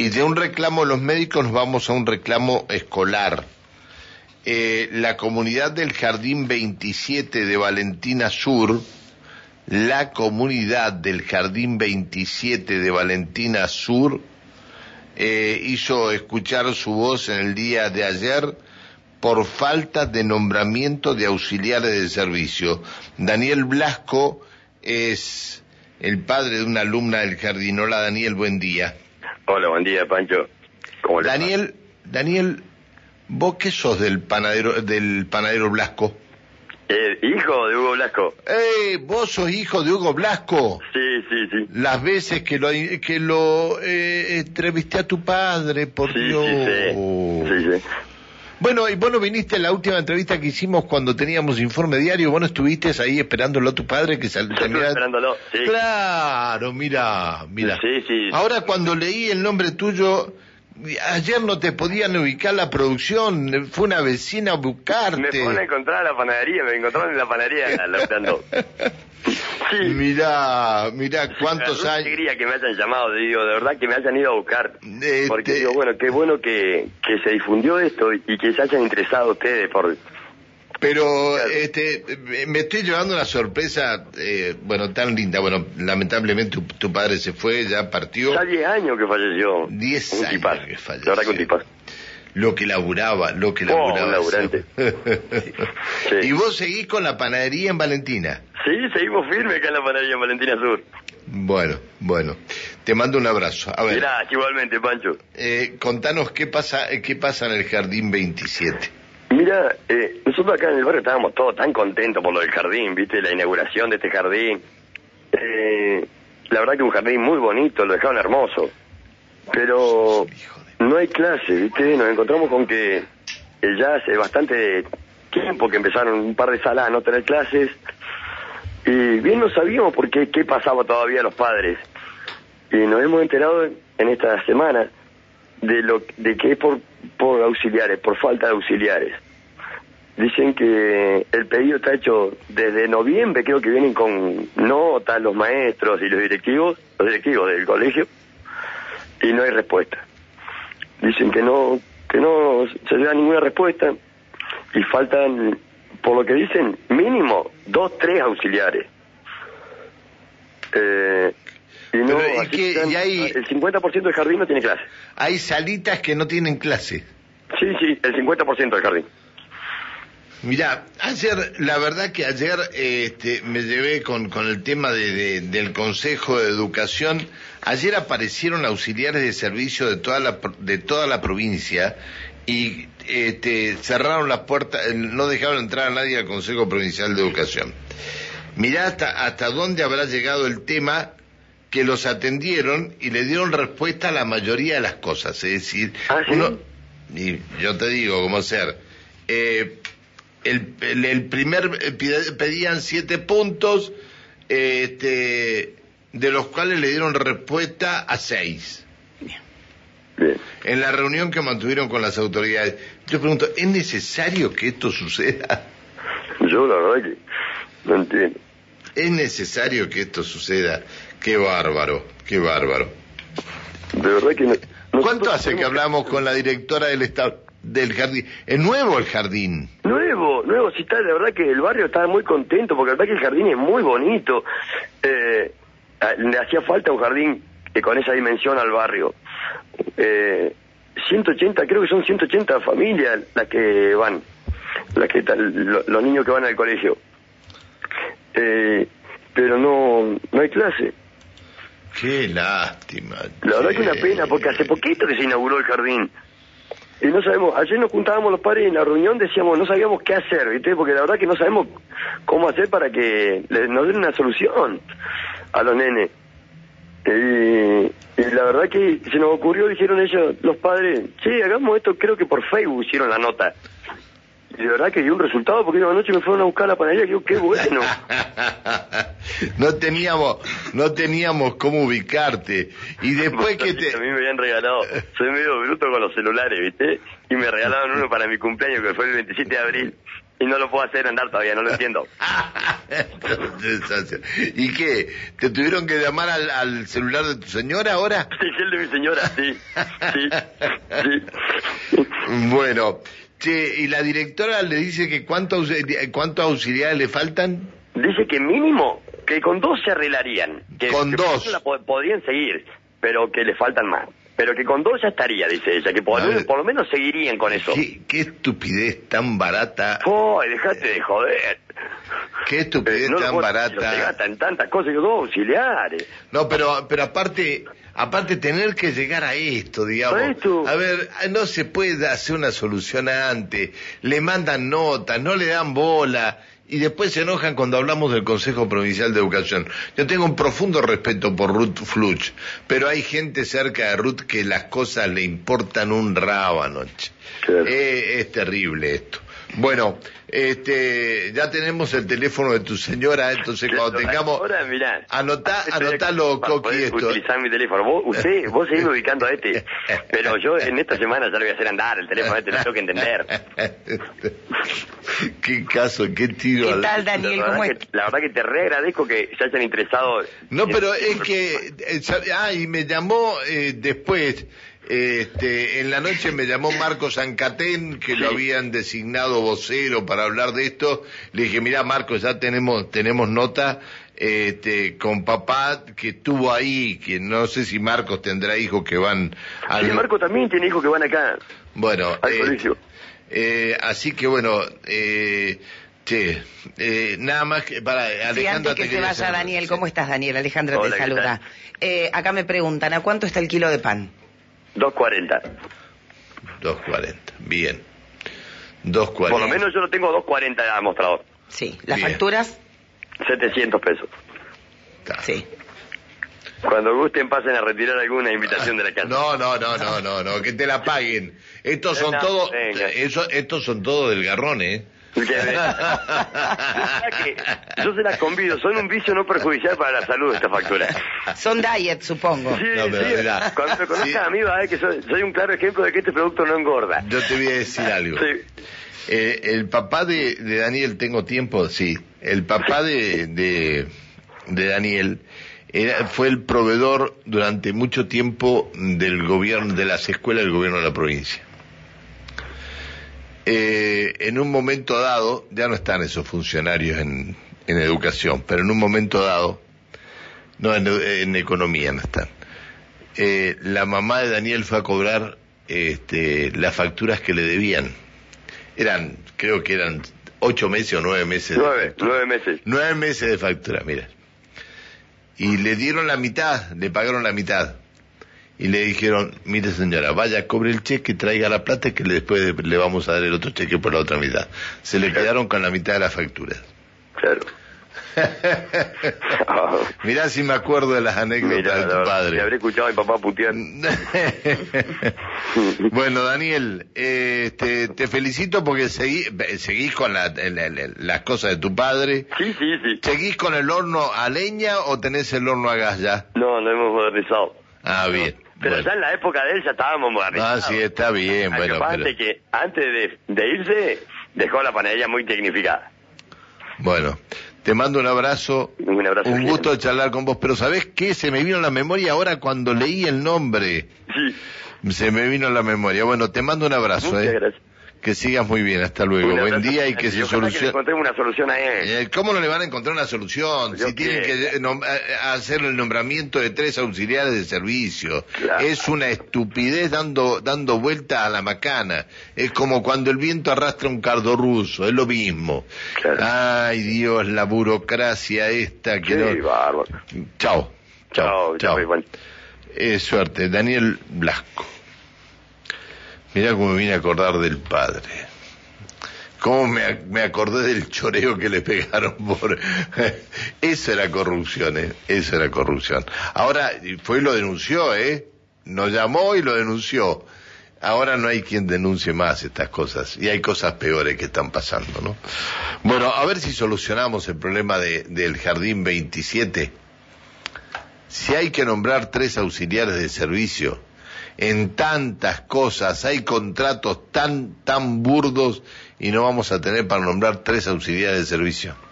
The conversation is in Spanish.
Y de un reclamo de los médicos nos vamos a un reclamo escolar. Eh, la comunidad del Jardín 27 de Valentina Sur, la comunidad del Jardín 27 de Valentina Sur, eh, hizo escuchar su voz en el día de ayer por falta de nombramiento de auxiliares de servicio. Daniel Blasco es el padre de una alumna del jardín. Hola Daniel, buen día. Hola, buen día, Pancho. ¿Cómo le Daniel, Daniel, ¿vos qué sos del panadero, del panadero Blasco? Eh, hijo de Hugo Blasco. ¡Eh! ¿Vos sos hijo de Hugo Blasco? Sí, sí, sí. Las veces que lo, que lo eh, entrevisté a tu padre, por Dios. Sí, sí. sí, Bueno, y vos no viniste a la última entrevista que hicimos cuando teníamos informe diario, vos no estuviste ahí esperándolo a tu padre que salió. esperándolo, sí. Claro, mira, mira. Sí, sí. Ahora cuando leí el nombre tuyo, Ayer no te podían ubicar la producción, fue una vecina a buscarte. Me fueron a encontrar a la panadería, me encontraron en la panadería lautando. Sí. Mirá, mirá cuántos años. alegría que me hayan llamado, digo, de verdad que me hayan ido a buscar. Porque digo, bueno, qué bueno que, que se difundió esto y que se hayan interesado ustedes por pero este, me estoy llevando una sorpresa, eh, bueno, tan linda. Bueno, lamentablemente tu, padre se fue, ya partió. Ya 10 años que falleció. 10 años que falleció. Un tipaz. Lo que laburaba, lo que oh, laburaba. un laburante. ¿Y vos seguís con la panadería en Valentina? Sí, seguimos firmes acá en la panadería en Valentina Sur. Bueno, bueno. Te mando un abrazo. A ver. igualmente, Pancho. Eh, contanos qué pasa, qué pasa en el Jardín 27. Mira, eh, nosotros acá en el barrio estábamos todos tan contentos por lo del jardín, viste, la inauguración de este jardín. Eh, la verdad que un jardín muy bonito, lo dejaron hermoso. Pero no hay clase, viste, nos encontramos con que ya hace bastante tiempo que empezaron un par de salas a no tener clases. Y bien no sabíamos por qué, qué pasaba todavía a los padres. Y nos hemos enterado en esta semana de lo de que es por por auxiliares, por falta de auxiliares. Dicen que el pedido está hecho desde noviembre, creo que vienen con notas los maestros y los directivos, los directivos del colegio, y no hay respuesta. Dicen que no, que no se da ninguna respuesta y faltan, por lo que dicen, mínimo dos, tres auxiliares. Eh, y no, y hay... el 50% del jardín no tiene clase. Hay salitas que no tienen clase. Sí, sí, el 50% del jardín. Mira, ayer, la verdad que ayer este, me llevé con, con el tema de, del Consejo de Educación. Ayer aparecieron auxiliares de servicio de toda la, de toda la provincia y este, cerraron las puertas, no dejaron entrar a nadie al Consejo Provincial de Educación. Mirá hasta, hasta dónde habrá llegado el tema que los atendieron y le dieron respuesta a la mayoría de las cosas. Es decir, ¿Ah, uno, y yo te digo cómo ser. Eh, el, el, primer eh, pedían siete puntos, este, de los cuales le dieron respuesta a seis. En la reunión que mantuvieron con las autoridades. Yo pregunto, ¿es necesario que esto suceda? Yo la verdad que no entiendo. ¿Es necesario que esto suceda? Qué bárbaro, qué bárbaro. De verdad que. ¿Cuánto hace que hablamos con la directora del estado del jardín? ¿Es nuevo el jardín? Nuevo, nuevo, sí está, la verdad que el barrio está muy contento porque la verdad que el jardín es muy bonito. Eh, le hacía falta un jardín que con esa dimensión al barrio. Eh, 180, creo que son 180 familias las que van, las que los niños que van al colegio. Eh, pero no, no hay clase. Qué lástima. La verdad que una pena, porque hace poquito que se inauguró el jardín. Y no sabemos, ayer nos juntábamos los padres y en la reunión decíamos, no sabíamos qué hacer, ¿viste? Porque la verdad que no sabemos cómo hacer para que nos den una solución a los nenes. Y, y, la verdad que se nos ocurrió, dijeron ellos, los padres, sí, hagamos esto, creo que por Facebook hicieron la nota. Y de verdad que dio un resultado porque una noche me fueron a buscar la panadería y digo, qué bueno. no teníamos, no teníamos cómo ubicarte. Y después que te... A mí me habían regalado, soy medio bruto con los celulares, ¿viste? Y me regalaron uno para mi cumpleaños que fue el 27 de abril. y no lo puedo hacer andar todavía, no lo entiendo. ¿Y qué? ¿Te tuvieron que llamar al, celular de tu señora ahora? Sí, el de mi señora, sí. sí. Bueno, che, ¿y la directora le dice que cuántos cuántos auxiliares le faltan? Dice que mínimo, que con dos se arreglarían. Que, con dos. La podrían seguir, pero que le faltan más pero que con dos ya estaría, dice ella, que por, lo menos seguirían con eso. Qué, estupidez tan barata. ¡Ay, dejate de joder! Qué estupidez tan barata. Se gastan tantas cosas que dos auxiliares. No, pero, pero aparte, aparte tener que llegar a esto, digamos. A ver, no se puede hacer una solución antes. Le mandan notas, no le dan bola y después se enojan cuando hablamos del Consejo Provincial de Educación. Yo tengo un profundo respeto por Ruth Fluch, pero hay gente cerca de Ruth que las cosas le importan un rábano. Eh, es terrible esto. Bueno, este, ya tenemos el teléfono de tu señora, entonces cuando tengamos... Ahora, mirá. Anotá, anotalo, Coqui, esto. utilizar mi teléfono. Vos, usted, vos seguís ubicando a este, pero yo en esta semana ya lo voy a hacer andar, el teléfono este lo tengo que entender. qué caso, qué tiro. ¿Qué tal, Daniel? ¿Cómo es? la verdad que te re agradezco que se hayan interesado. No, pero es que... Eh, ah, y me llamó eh, después... Este, en la noche me llamó Marcos Ancatén, que lo habían designado vocero para hablar de esto. Le dije, mira Marcos, ya tenemos, tenemos nota este, con papá que estuvo ahí, que no sé si Marcos tendrá hijos que van al... Sí, Marcos también tiene hijos que van acá. Bueno, eh, eh, así que bueno, eh, eh, nada más que para Alejandra. antes que se vaya Daniel, ¿cómo estás Daniel? Alejandra te saluda. Eh, acá me preguntan, ¿a cuánto está el kilo de pan? 2.40. 2.40, bien. 2.40. Por lo menos yo lo tengo 2.40 ya mostrado. Sí, ¿las facturas? 700 pesos. Sí. Cuando gusten pasen a retirar alguna invitación de la casa. No, no, no, no, no, no, que te la paguen. Estos son todos, estos son todos del garrón, ¿eh? Yo se las convido, son un vicio no perjudicial para la salud esta factura. Son diet, supongo. Sí, Cuando me conozcan a mí va a ver que soy, un claro ejemplo de que este producto no engorda. Yo te voy a decir algo. Eh, el papá de, Daniel, tengo tiempo, sí. El papá de, de, Daniel era, fue el proveedor durante mucho tiempo del gobierno, de las escuelas del gobierno de la provincia. Eh, en un momento dado, ya no están esos funcionarios en, educación, pero en un momento dado, no, en, economía no están. Eh, la mamá de Daniel fue a cobrar este, las facturas que le debían. Eran, creo que eran ocho meses o nueve meses. Nueve, nueve meses. Nueve meses de factura, mira. Y le dieron la mitad, le pagaron la mitad y le dijeron, mire señora, vaya, cobre el cheque, traiga la plata que después le vamos a dar el otro cheque por la otra mitad. Se le quedaron con la mitad de las facturas. Claro. Mirá si me acuerdo de las anécdotas de tu padre. Te habré escuchado a mi papá putear. bueno, Daniel, este, te felicito porque seguí, seguís con la, las cosas de tu padre. Sí, sí, sí. ¿Seguís con el horno a leña o tenés el horno a gas ya? No, lo hemos modernizado. Ah, bien. Pero ya en la época de él ya estábamos modernizados. Ah, sí, está bien. bueno, pero... que antes de, irse dejó la panadería muy tecnificada. Bueno, te mando un abrazo. Un abrazo. Un gusto de charlar con vos. Pero ¿sabés qué? Se me vino a la memoria ahora cuando leí el nombre. Sí. Se me vino a la memoria. Bueno, te mando un abrazo. Muchas eh. gracias. Que sigas muy bien, hasta luego. Buen día y que se solucione. una solución a él. Eh, ¿Cómo no le van a encontrar una solución? si tienen que eh, eh, hacer el nombramiento de tres auxiliares de servicio. Es una estupidez dando, dando vuelta a la macana. Es como cuando el viento arrastra un cardo ruso, es lo mismo. Ay Dios, la burocracia esta que no... Chao. Chao, chao. chao. suerte. Daniel Blasco. Mirá cómo me vine a acordar del padre. Cómo me, acordé del choreo que le pegaron por... eso era corrupción, ¿eh? Eso era corrupción. Ahora, fue y lo denunció, ¿eh? Nos llamó y lo denunció. Ahora no hay quien denuncie más estas cosas y hay cosas peores que están pasando, ¿no? Bueno, a ver si solucionamos el problema de, del Jardín 27. Si hay que nombrar tres auxiliares de servicio, en tantas cosas, hay contratos tan, tan burdos y no vamos a tener para nombrar tres auxiliares de servicio.